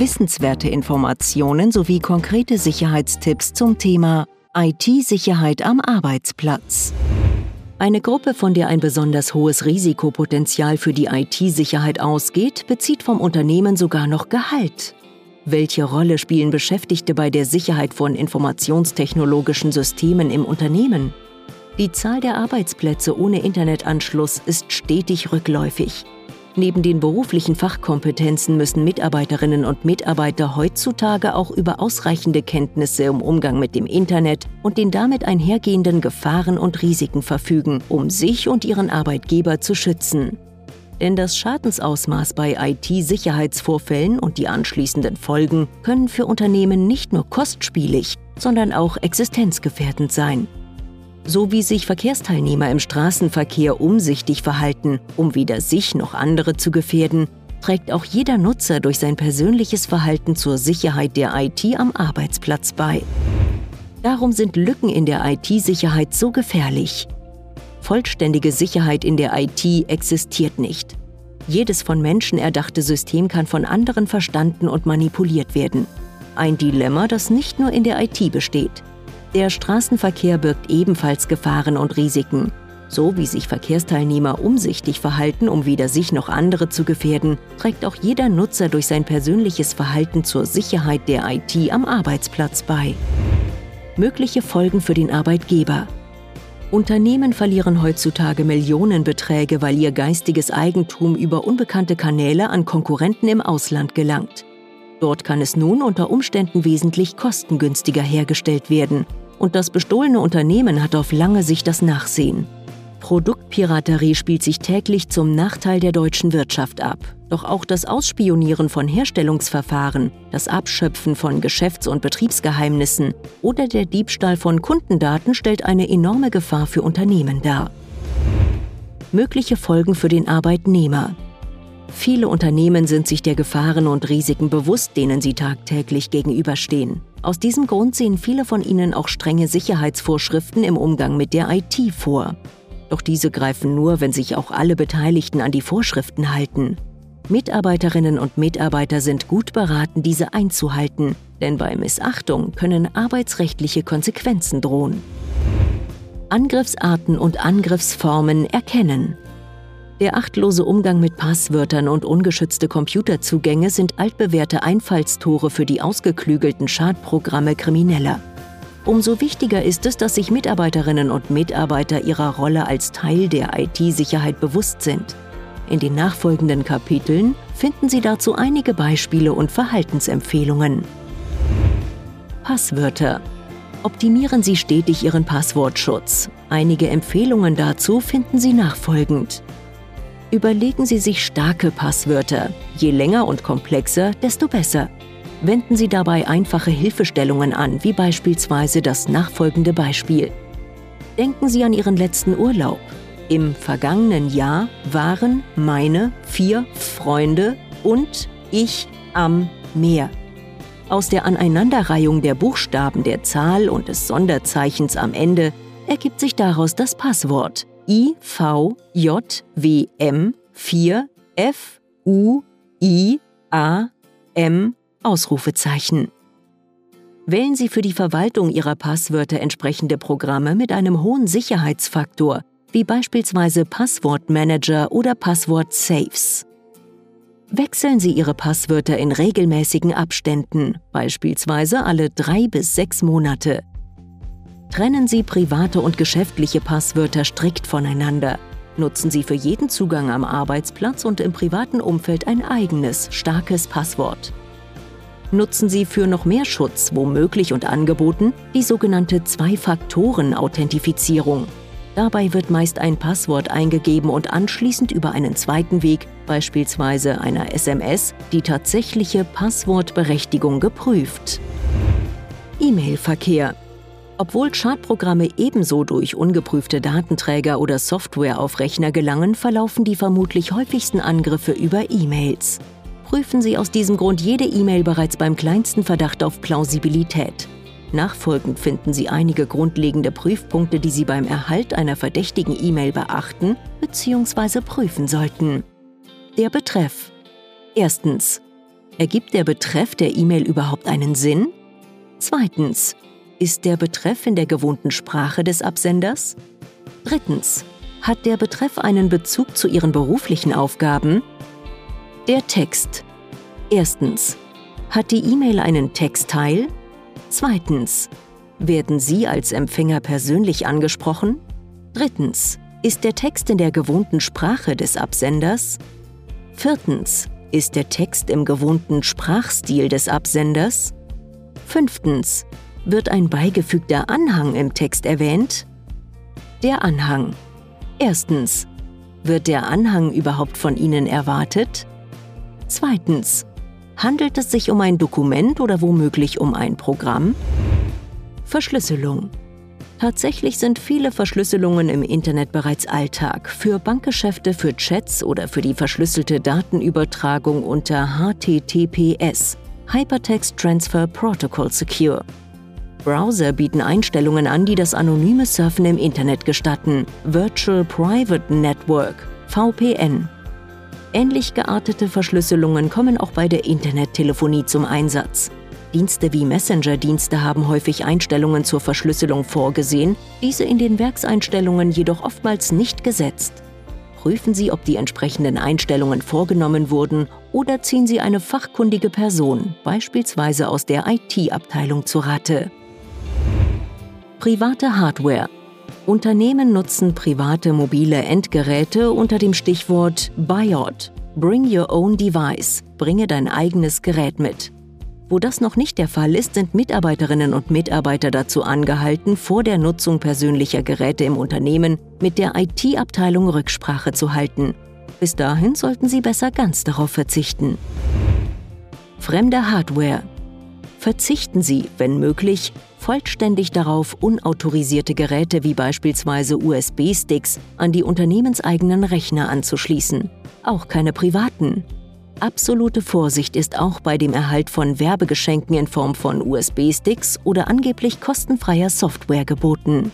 Wissenswerte Informationen sowie konkrete Sicherheitstipps zum Thema IT-Sicherheit am Arbeitsplatz. Eine Gruppe, von der ein besonders hohes Risikopotenzial für die IT-Sicherheit ausgeht, bezieht vom Unternehmen sogar noch Gehalt. Welche Rolle spielen Beschäftigte bei der Sicherheit von informationstechnologischen Systemen im Unternehmen? Die Zahl der Arbeitsplätze ohne Internetanschluss ist stetig rückläufig. Neben den beruflichen Fachkompetenzen müssen Mitarbeiterinnen und Mitarbeiter heutzutage auch über ausreichende Kenntnisse im Umgang mit dem Internet und den damit einhergehenden Gefahren und Risiken verfügen, um sich und ihren Arbeitgeber zu schützen. Denn das Schadensausmaß bei IT-Sicherheitsvorfällen und die anschließenden Folgen können für Unternehmen nicht nur kostspielig, sondern auch existenzgefährdend sein so wie sich Verkehrsteilnehmer im Straßenverkehr umsichtig verhalten, um weder sich noch andere zu gefährden, trägt auch jeder Nutzer durch sein persönliches Verhalten zur Sicherheit der IT am Arbeitsplatz bei. Darum sind Lücken in der IT-Sicherheit so gefährlich. Vollständige Sicherheit in der IT existiert nicht. Jedes von Menschen erdachte System kann von anderen verstanden und manipuliert werden. Ein Dilemma, das nicht nur in der IT besteht. Der Straßenverkehr birgt ebenfalls Gefahren und Risiken. So wie sich Verkehrsteilnehmer umsichtig verhalten, um weder sich noch andere zu gefährden, trägt auch jeder Nutzer durch sein persönliches Verhalten zur Sicherheit der IT am Arbeitsplatz bei. Mögliche Folgen für den Arbeitgeber. Unternehmen verlieren heutzutage Millionenbeträge, weil ihr geistiges Eigentum über unbekannte Kanäle an Konkurrenten im Ausland gelangt. Dort kann es nun unter Umständen wesentlich kostengünstiger hergestellt werden. Und das bestohlene Unternehmen hat auf lange Sicht das Nachsehen. Produktpiraterie spielt sich täglich zum Nachteil der deutschen Wirtschaft ab. Doch auch das Ausspionieren von Herstellungsverfahren, das Abschöpfen von Geschäfts- und Betriebsgeheimnissen oder der Diebstahl von Kundendaten stellt eine enorme Gefahr für Unternehmen dar. Mögliche Folgen für den Arbeitnehmer. Viele Unternehmen sind sich der Gefahren und Risiken bewusst, denen sie tagtäglich gegenüberstehen. Aus diesem Grund sehen viele von ihnen auch strenge Sicherheitsvorschriften im Umgang mit der IT vor. Doch diese greifen nur, wenn sich auch alle Beteiligten an die Vorschriften halten. Mitarbeiterinnen und Mitarbeiter sind gut beraten, diese einzuhalten, denn bei Missachtung können arbeitsrechtliche Konsequenzen drohen. Angriffsarten und Angriffsformen erkennen. Der achtlose Umgang mit Passwörtern und ungeschützte Computerzugänge sind altbewährte Einfallstore für die ausgeklügelten Schadprogramme Krimineller. Umso wichtiger ist es, dass sich Mitarbeiterinnen und Mitarbeiter ihrer Rolle als Teil der IT-Sicherheit bewusst sind. In den nachfolgenden Kapiteln finden Sie dazu einige Beispiele und Verhaltensempfehlungen. Passwörter. Optimieren Sie stetig Ihren Passwortschutz. Einige Empfehlungen dazu finden Sie nachfolgend. Überlegen Sie sich starke Passwörter. Je länger und komplexer, desto besser. Wenden Sie dabei einfache Hilfestellungen an, wie beispielsweise das nachfolgende Beispiel. Denken Sie an Ihren letzten Urlaub. Im vergangenen Jahr waren meine vier Freunde und ich am Meer. Aus der Aneinanderreihung der Buchstaben der Zahl und des Sonderzeichens am Ende ergibt sich daraus das Passwort IVJWM 4 FUIAM Ausrufezeichen. Wählen Sie für die Verwaltung Ihrer Passwörter entsprechende Programme mit einem hohen Sicherheitsfaktor, wie beispielsweise Passwortmanager oder Passwort-Safes. Wechseln Sie Ihre Passwörter in regelmäßigen Abständen, beispielsweise alle drei bis sechs Monate. Trennen Sie private und geschäftliche Passwörter strikt voneinander. Nutzen Sie für jeden Zugang am Arbeitsplatz und im privaten Umfeld ein eigenes, starkes Passwort. Nutzen Sie für noch mehr Schutz, womöglich und angeboten, die sogenannte Zwei-Faktoren-Authentifizierung. Dabei wird meist ein Passwort eingegeben und anschließend über einen zweiten Weg, beispielsweise einer SMS, die tatsächliche Passwortberechtigung geprüft. E-Mail-Verkehr. Obwohl Schadprogramme ebenso durch ungeprüfte Datenträger oder Software auf Rechner gelangen, verlaufen die vermutlich häufigsten Angriffe über E-Mails. Prüfen Sie aus diesem Grund jede E-Mail bereits beim kleinsten Verdacht auf Plausibilität. Nachfolgend finden Sie einige grundlegende Prüfpunkte, die Sie beim Erhalt einer verdächtigen E-Mail beachten bzw. prüfen sollten. Der Betreff. Erstens. Ergibt der Betreff der E-Mail überhaupt einen Sinn? Zweitens. Ist der Betreff in der gewohnten Sprache des Absenders? Drittens. Hat der Betreff einen Bezug zu Ihren beruflichen Aufgaben? Der Text. Erstens. Hat die E-Mail einen Textteil? Zweitens. Werden Sie als Empfänger persönlich angesprochen? Drittens. Ist der Text in der gewohnten Sprache des Absenders? Viertens. Ist der Text im gewohnten Sprachstil des Absenders? Fünftens. Wird ein beigefügter Anhang im Text erwähnt? Der Anhang. Erstens. Wird der Anhang überhaupt von Ihnen erwartet? Zweitens. Handelt es sich um ein Dokument oder womöglich um ein Programm? Verschlüsselung. Tatsächlich sind viele Verschlüsselungen im Internet bereits Alltag. Für Bankgeschäfte, für Chats oder für die verschlüsselte Datenübertragung unter HTTPS Hypertext Transfer Protocol Secure. Browser bieten Einstellungen an, die das anonyme Surfen im Internet gestatten. Virtual Private Network VPN Ähnlich geartete Verschlüsselungen kommen auch bei der Internettelefonie zum Einsatz. Dienste wie Messenger-Dienste haben häufig Einstellungen zur Verschlüsselung vorgesehen, diese in den Werkseinstellungen jedoch oftmals nicht gesetzt. Prüfen Sie, ob die entsprechenden Einstellungen vorgenommen wurden oder ziehen Sie eine fachkundige Person, beispielsweise aus der IT-Abteilung, zu Rate. Private Hardware Unternehmen nutzen private mobile Endgeräte unter dem Stichwort BIOD, Bring Your Own Device, bringe dein eigenes Gerät mit. Wo das noch nicht der Fall ist, sind Mitarbeiterinnen und Mitarbeiter dazu angehalten, vor der Nutzung persönlicher Geräte im Unternehmen mit der IT-Abteilung Rücksprache zu halten. Bis dahin sollten sie besser ganz darauf verzichten. Fremde Hardware. Verzichten Sie, wenn möglich, vollständig darauf, unautorisierte Geräte wie beispielsweise USB-Sticks an die unternehmenseigenen Rechner anzuschließen. Auch keine privaten. Absolute Vorsicht ist auch bei dem Erhalt von Werbegeschenken in Form von USB-Sticks oder angeblich kostenfreier Software geboten.